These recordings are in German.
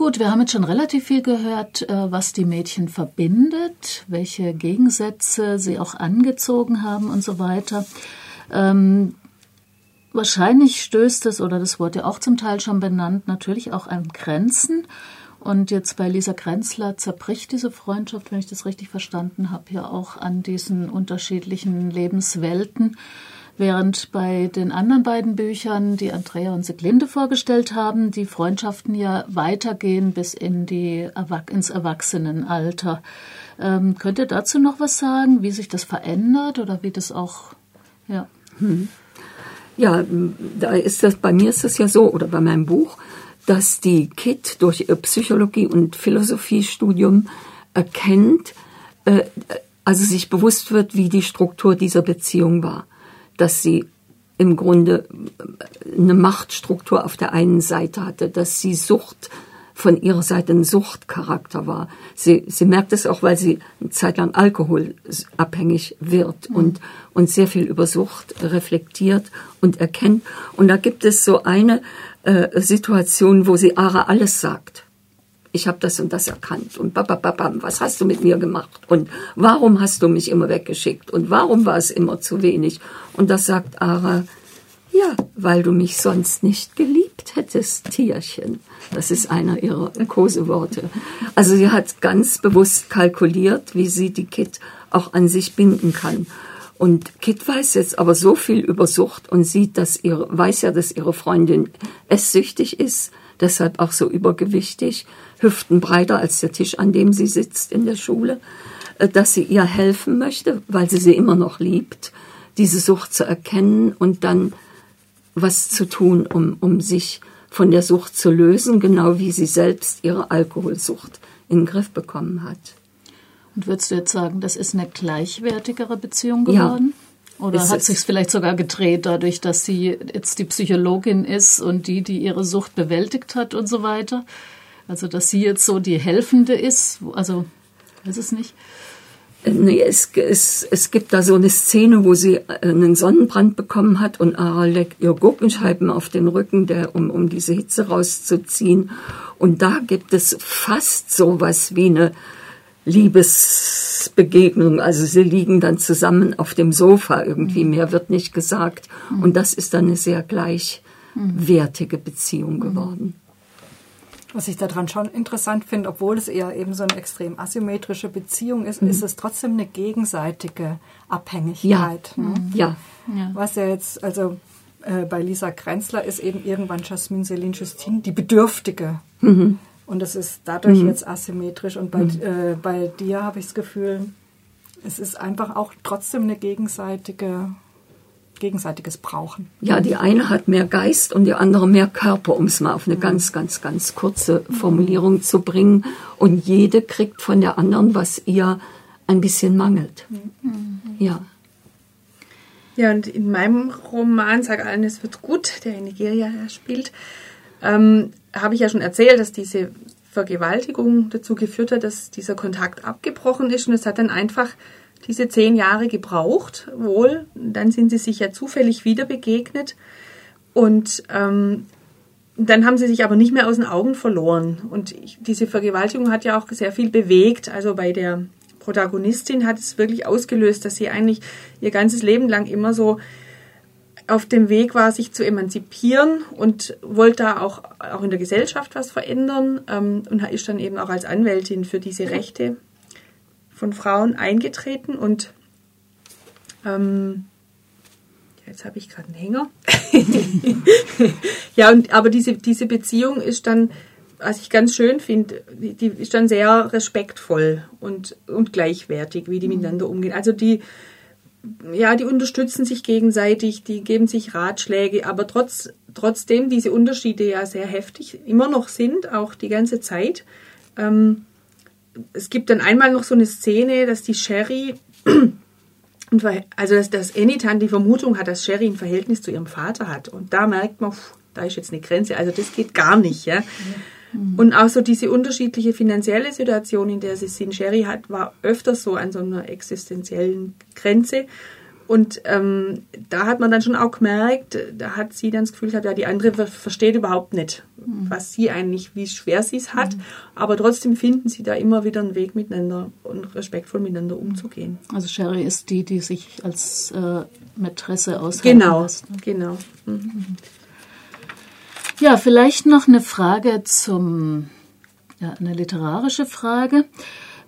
Gut, wir haben jetzt schon relativ viel gehört, äh, was die Mädchen verbindet, welche Gegensätze sie auch angezogen haben und so weiter. Ähm, wahrscheinlich stößt es, oder das wurde ja auch zum Teil schon benannt, natürlich auch an Grenzen. Und jetzt bei Lisa Grenzler zerbricht diese Freundschaft, wenn ich das richtig verstanden habe, ja auch an diesen unterschiedlichen Lebenswelten. Während bei den anderen beiden Büchern, die Andrea und Siglinde vorgestellt haben, die Freundschaften ja weitergehen bis in die, ins Erwachsenenalter. Ähm, könnt ihr dazu noch was sagen, wie sich das verändert oder wie das auch, ja. Hm. Ja, da ist das, bei mir ist das ja so, oder bei meinem Buch, dass die Kit durch ihr Psychologie- und Philosophiestudium erkennt, äh, also sich bewusst wird, wie die Struktur dieser Beziehung war dass sie im Grunde eine Machtstruktur auf der einen Seite hatte, dass sie Sucht von ihrer Seite ein Suchtcharakter war. Sie, sie merkt es auch, weil sie eine Zeit lang alkoholabhängig wird mhm. und, und sehr viel über Sucht reflektiert und erkennt. Und da gibt es so eine äh, Situation, wo sie Ara alles sagt ich habe das und das erkannt und babababam, was hast du mit mir gemacht und warum hast du mich immer weggeschickt und warum war es immer zu wenig? Und das sagt Ara, ja, weil du mich sonst nicht geliebt hättest, Tierchen. Das ist einer ihrer Koseworte. Also sie hat ganz bewusst kalkuliert, wie sie die Kit auch an sich binden kann. Und Kit weiß jetzt aber so viel über Sucht und sieht, dass ihre, weiß ja, dass ihre Freundin esssüchtig ist, deshalb auch so übergewichtig, Hüften breiter als der Tisch, an dem sie sitzt in der Schule, äh, dass sie ihr helfen möchte, weil sie sie immer noch liebt, diese Sucht zu erkennen und dann was zu tun, um, um sich von der Sucht zu lösen, genau wie sie selbst ihre Alkoholsucht in den Griff bekommen hat. Und würdest du jetzt sagen, das ist eine gleichwertigere Beziehung geworden? Oder hat sich vielleicht sogar gedreht, dadurch, dass sie jetzt die Psychologin ist und die, die ihre Sucht bewältigt hat und so weiter? Also, dass sie jetzt so die Helfende ist, also, weiß es nicht. Nee, es, es, es gibt da so eine Szene, wo sie einen Sonnenbrand bekommen hat und Ara legt ihr Gurkenscheiben auf den Rücken, der, um, um diese Hitze rauszuziehen. Und da gibt es fast so was wie eine Liebesbegegnung. Also sie liegen dann zusammen auf dem Sofa irgendwie, mhm. mehr wird nicht gesagt. Mhm. Und das ist dann eine sehr gleichwertige Beziehung mhm. geworden. Was ich daran schon interessant finde, obwohl es eher eben so eine extrem asymmetrische Beziehung ist, mhm. ist es trotzdem eine gegenseitige Abhängigkeit. Ja. Ne? Ja. Was ja jetzt, also äh, bei Lisa Grenzler ist eben irgendwann Jasmin Celine Justine die Bedürftige. Mhm. Und das ist dadurch mhm. jetzt asymmetrisch. Und bei, mhm. äh, bei dir habe ich das Gefühl, es ist einfach auch trotzdem eine gegenseitige gegenseitiges Brauchen. Ja, die eine hat mehr Geist und die andere mehr Körper, um es mal auf eine mhm. ganz, ganz, ganz kurze Formulierung zu bringen. Und jede kriegt von der anderen, was ihr ein bisschen mangelt. Mhm. Ja. Ja, und in meinem Roman Sag allen, es wird gut, der in Nigeria spielt, ähm, habe ich ja schon erzählt, dass diese Vergewaltigung dazu geführt hat, dass dieser Kontakt abgebrochen ist und es hat dann einfach diese zehn Jahre gebraucht, wohl. Dann sind sie sich ja zufällig wieder begegnet. Und ähm, dann haben sie sich aber nicht mehr aus den Augen verloren. Und ich, diese Vergewaltigung hat ja auch sehr viel bewegt. Also bei der Protagonistin hat es wirklich ausgelöst, dass sie eigentlich ihr ganzes Leben lang immer so auf dem Weg war, sich zu emanzipieren und wollte da auch, auch in der Gesellschaft was verändern ähm, und ist dann eben auch als Anwältin für diese Rechte von Frauen eingetreten und ähm, jetzt habe ich gerade einen Hänger. ja, und, aber diese, diese Beziehung ist dann, was ich ganz schön finde, die, die, ist dann sehr respektvoll und, und gleichwertig, wie die mhm. miteinander umgehen. Also die, ja, die unterstützen sich gegenseitig, die geben sich Ratschläge, aber trotz, trotzdem diese Unterschiede ja sehr heftig immer noch sind, auch die ganze Zeit. Ähm, es gibt dann einmal noch so eine Szene, dass die Sherry, also dass, dass Enitan die Vermutung hat, dass Sherry ein Verhältnis zu ihrem Vater hat. Und da merkt man, pff, da ist jetzt eine Grenze, also das geht gar nicht. Ja. Mhm. Und auch so diese unterschiedliche finanzielle Situation, in der sie sind. Sherry hat, war öfters so an so einer existenziellen Grenze. Und ähm, da hat man dann schon auch gemerkt, da hat sie dann das Gefühl gehabt, ja, die andere versteht überhaupt nicht, mhm. was sie eigentlich, wie schwer sie es hat. Mhm. Aber trotzdem finden sie da immer wieder einen Weg miteinander und respektvoll miteinander umzugehen. Also Sherry ist die, die sich als äh, Mätresse aushalten Genau, lässt, ne? genau. Mhm. Ja, vielleicht noch eine Frage zum, ja, eine literarische Frage.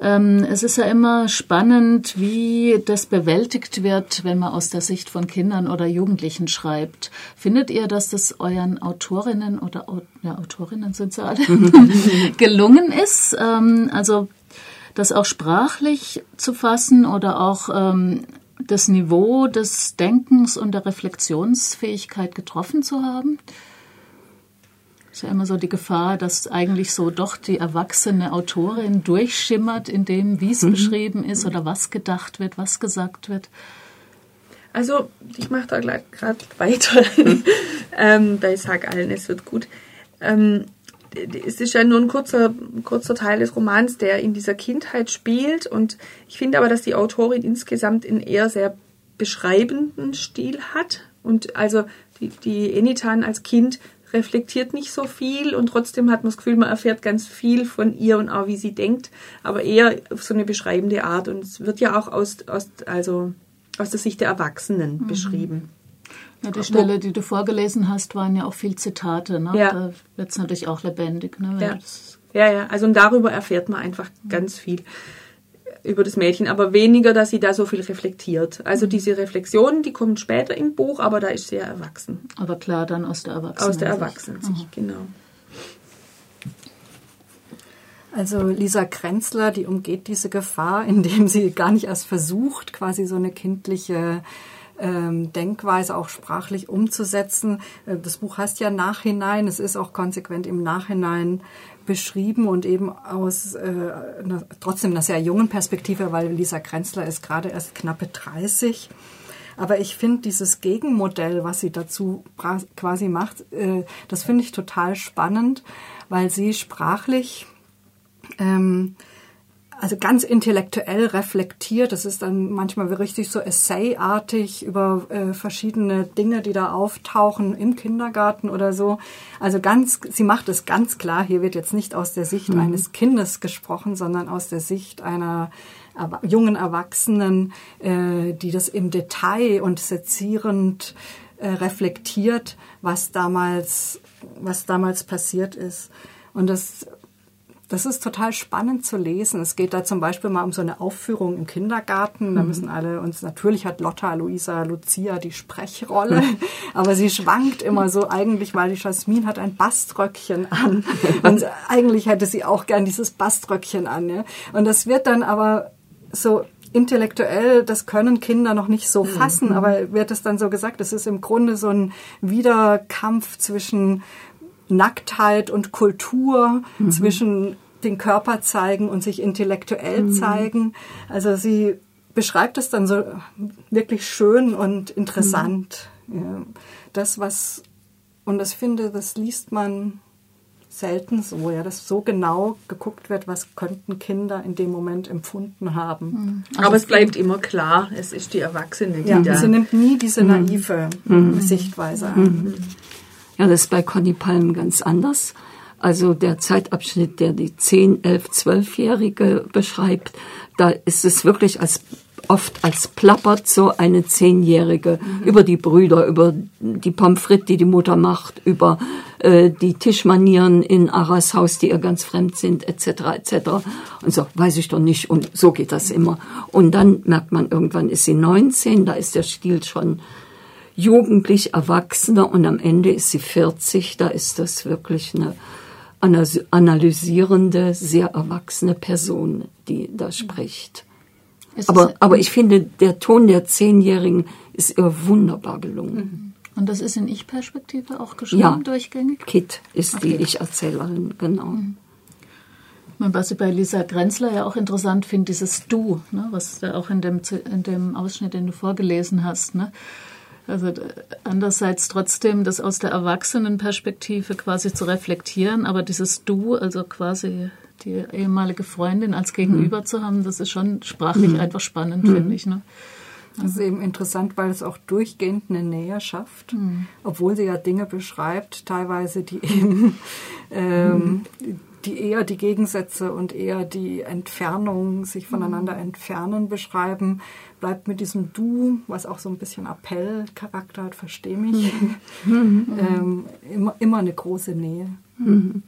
Ähm, es ist ja immer spannend, wie das bewältigt wird, wenn man aus der Sicht von Kindern oder Jugendlichen schreibt. Findet ihr, dass das euren Autorinnen oder ja, Autorinnen sind sie alle gelungen ist? Ähm, also das auch sprachlich zu fassen oder auch ähm, das Niveau des Denkens und der Reflexionsfähigkeit getroffen zu haben? Ist ja immer so die Gefahr, dass eigentlich so doch die erwachsene Autorin durchschimmert in dem, wie es mhm. beschrieben ist oder was gedacht wird, was gesagt wird. Also, ich mache da gerade weiter ähm, bei Sag allen, es wird gut. Ähm, es ist ja nur ein kurzer, kurzer Teil des Romans, der in dieser Kindheit spielt. Und ich finde aber, dass die Autorin insgesamt einen eher sehr beschreibenden Stil hat. Und also die, die Enitan als Kind reflektiert nicht so viel und trotzdem hat man das Gefühl, man erfährt ganz viel von ihr und auch wie sie denkt, aber eher auf so eine beschreibende Art und es wird ja auch aus, aus, also aus der Sicht der Erwachsenen mhm. beschrieben. Ja, die Stelle, die du vorgelesen hast, waren ja auch viel Zitate. Ne? Ja. Da wird es natürlich auch lebendig. Ne? Ja. ja, ja, also und darüber erfährt man einfach mhm. ganz viel über das Mädchen, aber weniger, dass sie da so viel reflektiert. Also mhm. diese Reflexion, die kommt später im Buch, aber da ist sie ja erwachsen. Aber klar, dann aus der Erwachsenen. Aus der Erwachsenensicht, mhm. genau. Also Lisa Krenzler, die umgeht diese Gefahr, indem sie gar nicht erst versucht, quasi so eine kindliche ähm, Denkweise auch sprachlich umzusetzen. Äh, das Buch heißt ja Nachhinein. Es ist auch konsequent im Nachhinein beschrieben und eben aus äh, einer, trotzdem einer sehr jungen Perspektive, weil Lisa Krenzler ist gerade erst knappe 30. Aber ich finde dieses Gegenmodell, was sie dazu quasi macht, äh, das finde ich total spannend, weil sie sprachlich ähm, also ganz intellektuell reflektiert. Das ist dann manchmal richtig so essayartig über äh, verschiedene Dinge, die da auftauchen im Kindergarten oder so. Also ganz, sie macht es ganz klar. Hier wird jetzt nicht aus der Sicht mhm. eines Kindes gesprochen, sondern aus der Sicht einer jungen Erwachsenen, äh, die das im Detail und sezierend äh, reflektiert, was damals, was damals passiert ist. Und das das ist total spannend zu lesen. Es geht da zum Beispiel mal um so eine Aufführung im Kindergarten. Da mhm. müssen alle uns, natürlich hat Lotta, Luisa, Lucia die Sprechrolle, aber sie schwankt immer so eigentlich, weil die Jasmin hat ein Baströckchen an. Und eigentlich hätte sie auch gern dieses Baströckchen an. Ja? Und das wird dann aber so intellektuell, das können Kinder noch nicht so fassen, mhm. aber wird es dann so gesagt, es ist im Grunde so ein Wiederkampf zwischen Nacktheit und Kultur, mhm. zwischen den Körper zeigen und sich intellektuell mhm. zeigen. Also sie beschreibt es dann so wirklich schön und interessant. Mhm. Ja. Das, was, und das finde, das liest man selten so, ja, dass so genau geguckt wird, was könnten Kinder in dem Moment empfunden haben. Mhm. Also Aber es bleibt immer klar, es ist die Erwachsene, die ja, da... Sie nimmt nie diese mhm. naive mhm. Sichtweise an. Ja, das ist bei Conny Palm ganz anders. Also der Zeitabschnitt, der die 10, 11, 12-Jährige beschreibt, da ist es wirklich als oft als plappert so eine Zehnjährige mhm. über die Brüder, über die Pommes frites, die die Mutter macht, über äh, die Tischmanieren in Aras Haus, die ihr ganz fremd sind, etc., etc. Und so, weiß ich doch nicht. Und so geht das immer. Und dann merkt man, irgendwann ist sie 19, da ist der Stil schon jugendlich Erwachsener und am Ende ist sie 40, da ist das wirklich eine analysierende, sehr erwachsene Person, die da spricht. Aber, aber ich finde, der Ton der Zehnjährigen ist ihr wunderbar gelungen. Mhm. Und das ist in Ich-Perspektive auch geschrieben, ja, durchgängig? Kit ist okay. die Ich-Erzählerin, genau. Mhm. Was ich bei Lisa Grenzler ja auch interessant finde, dieses Du, ne, was da auch in dem, in dem Ausschnitt, den du vorgelesen hast, ne, also andererseits trotzdem das aus der Erwachsenenperspektive quasi zu reflektieren, aber dieses Du, also quasi die ehemalige Freundin als Gegenüber mhm. zu haben, das ist schon sprachlich mhm. einfach spannend, mhm. finde ich. Ne? Das ist eben interessant, weil es auch durchgehend eine Nähe schafft, mhm. obwohl sie ja Dinge beschreibt, teilweise die eben ähm, die eher die Gegensätze und eher die Entfernung, sich voneinander mhm. entfernen beschreiben, bleibt mit diesem Du, was auch so ein bisschen Appellcharakter hat, versteh mich, mhm. ähm, immer, immer eine große Nähe. Mhm.